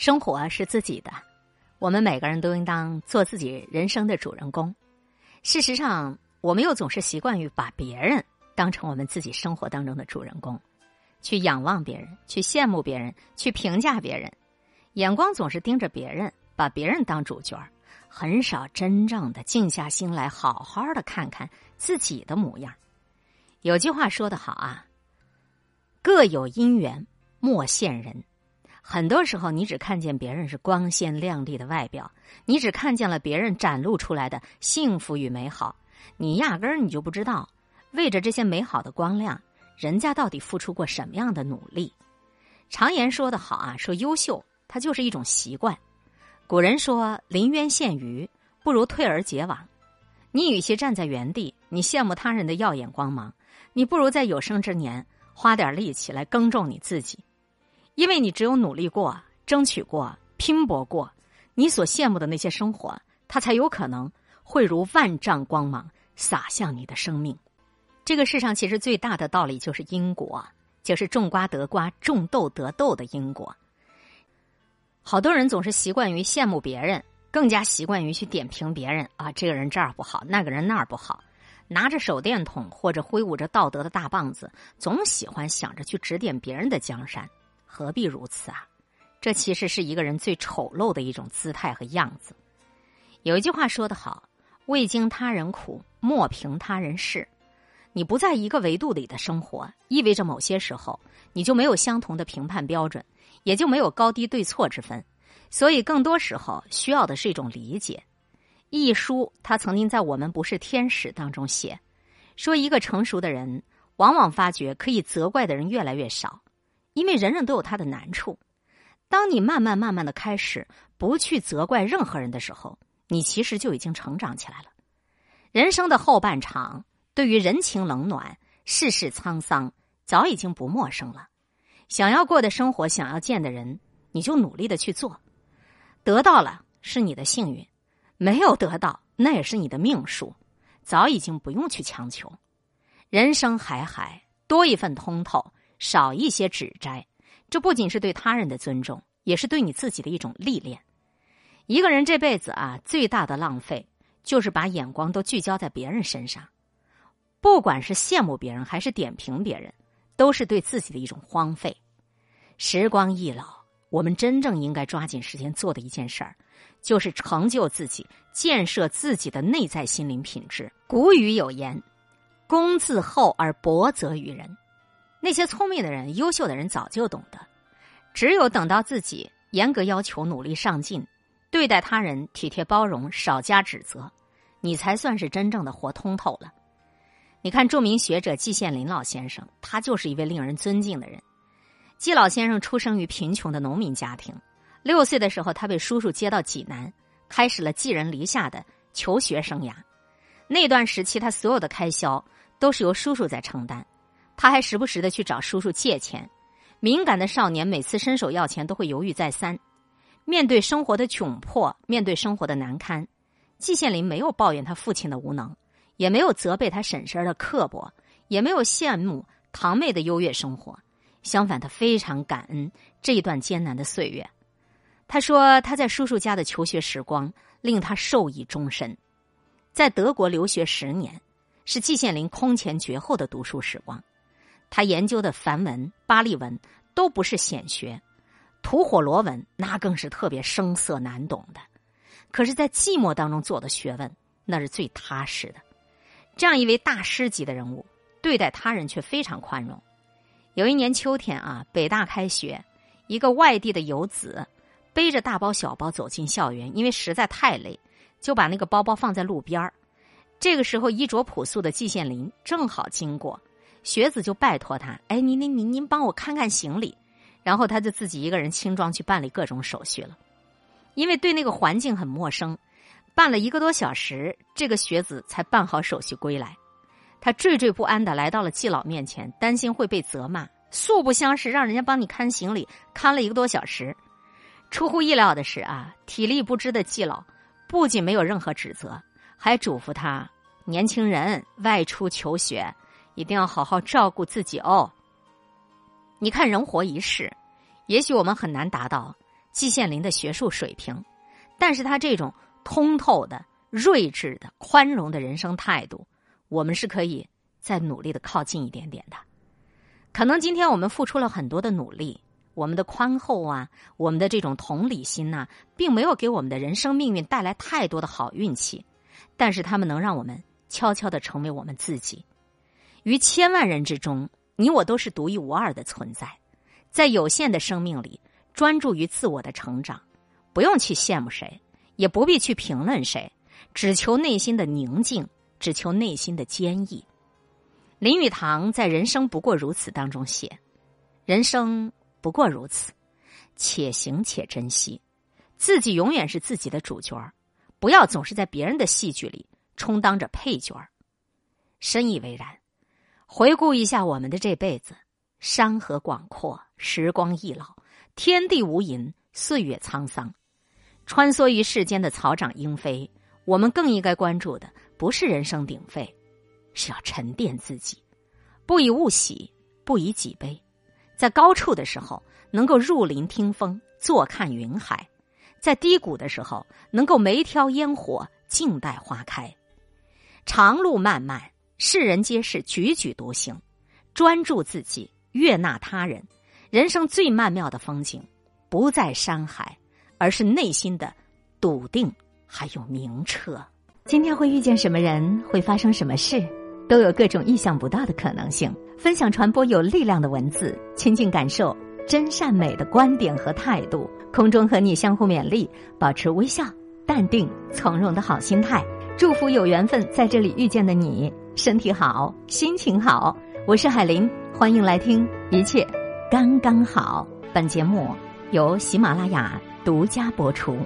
生活是自己的，我们每个人都应当做自己人生的主人公。事实上，我们又总是习惯于把别人当成我们自己生活当中的主人公，去仰望别人，去羡慕别人，去评价别人，眼光总是盯着别人，把别人当主角很少真正的静下心来，好好的看看自己的模样。有句话说得好啊，“各有因缘，莫羡人。”很多时候，你只看见别人是光鲜亮丽的外表，你只看见了别人展露出来的幸福与美好，你压根儿你就不知道，为着这些美好的光亮，人家到底付出过什么样的努力。常言说得好啊，说优秀它就是一种习惯。古人说“临渊羡鱼，不如退而结网”。你与其站在原地，你羡慕他人的耀眼光芒，你不如在有生之年花点力气来耕种你自己。因为你只有努力过、争取过、拼搏过，你所羡慕的那些生活，它才有可能会如万丈光芒洒向你的生命。这个世上其实最大的道理就是因果，就是种瓜得瓜、种豆得豆的因果。好多人总是习惯于羡慕别人，更加习惯于去点评别人啊，这个人这儿不好，那个人那儿不好，拿着手电筒或者挥舞着道德的大棒子，总喜欢想着去指点别人的江山。何必如此啊？这其实是一个人最丑陋的一种姿态和样子。有一句话说得好：“未经他人苦，莫评他人事。”你不在一个维度里的生活，意味着某些时候你就没有相同的评判标准，也就没有高低对错之分。所以，更多时候需要的是一种理解。一书他曾经在《我们不是天使》当中写，说一个成熟的人往往发觉可以责怪的人越来越少。因为人人都有他的难处，当你慢慢慢慢的开始不去责怪任何人的时候，你其实就已经成长起来了。人生的后半场，对于人情冷暖、世事沧桑，早已经不陌生了。想要过的生活，想要见的人，你就努力的去做。得到了是你的幸运，没有得到那也是你的命数，早已经不用去强求。人生海海，多一份通透。少一些指摘，这不仅是对他人的尊重，也是对你自己的一种历练。一个人这辈子啊，最大的浪费就是把眼光都聚焦在别人身上，不管是羡慕别人还是点评别人，都是对自己的一种荒废。时光易老，我们真正应该抓紧时间做的一件事儿，就是成就自己，建设自己的内在心灵品质。古语有言：“公自厚而薄责于人。”那些聪明的人、优秀的人早就懂得，只有等到自己严格要求、努力上进，对待他人体贴包容、少加指责，你才算是真正的活通透了。你看，著名学者季羡林老先生，他就是一位令人尊敬的人。季老先生出生于贫穷的农民家庭，六岁的时候，他被叔叔接到济南，开始了寄人篱下的求学生涯。那段时期，他所有的开销都是由叔叔在承担。他还时不时的去找叔叔借钱，敏感的少年每次伸手要钱都会犹豫再三。面对生活的窘迫，面对生活的难堪，季羡林没有抱怨他父亲的无能，也没有责备他婶婶的刻薄，也没有羡慕堂妹的优越生活。相反，他非常感恩这一段艰难的岁月。他说他在叔叔家的求学时光令他受益终身，在德国留学十年，是季羡林空前绝后的读书时光。他研究的梵文、巴利文都不是显学，吐火罗文那更是特别生涩难懂的。可是，在寂寞当中做的学问，那是最踏实的。这样一位大师级的人物，对待他人却非常宽容。有一年秋天啊，北大开学，一个外地的游子背着大包小包走进校园，因为实在太累，就把那个包包放在路边这个时候，衣着朴素的季羡林正好经过。学子就拜托他：“哎，您您您您帮我看看行李。”然后他就自己一个人轻装去办理各种手续了。因为对那个环境很陌生，办了一个多小时，这个学子才办好手续归来。他惴惴不安的来到了季老面前，担心会被责骂。素不相识，让人家帮你看行李，看了一个多小时。出乎意料的是啊，体力不支的季老不仅没有任何指责，还嘱咐他：“年轻人外出求学。”一定要好好照顾自己哦。你看，人活一世，也许我们很难达到季羡林的学术水平，但是他这种通透的、睿智的、宽容的人生态度，我们是可以再努力的靠近一点点的。可能今天我们付出了很多的努力，我们的宽厚啊，我们的这种同理心呐，并没有给我们的人生命运带来太多的好运气，但是他们能让我们悄悄的成为我们自己。于千万人之中，你我都是独一无二的存在，在有限的生命里，专注于自我的成长，不用去羡慕谁，也不必去评论谁，只求内心的宁静，只求内心的坚毅。林语堂在《人生不过如此》当中写：“人生不过如此，且行且珍惜，自己永远是自己的主角不要总是在别人的戏剧里充当着配角深以为然。回顾一下我们的这辈子，山河广阔，时光易老，天地无垠，岁月沧桑，穿梭于世间的草长莺飞，我们更应该关注的不是人声鼎沸。”是要沉淀自己，不以物喜，不以己悲。在高处的时候，能够入林听风，坐看云海；在低谷的时候，能够眉挑烟火，静待花开。长路漫漫，世人皆是踽踽独行，专注自己，悦纳他人。人生最曼妙的风景，不在山海，而是内心的笃定还有明澈。今天会遇见什么人，会发生什么事？都有各种意想不到的可能性。分享传播有力量的文字，亲近感受真善美的观点和态度。空中和你相互勉励，保持微笑、淡定、从容的好心态。祝福有缘分在这里遇见的你，身体好，心情好。我是海林，欢迎来听，一切刚刚好。本节目由喜马拉雅独家播出。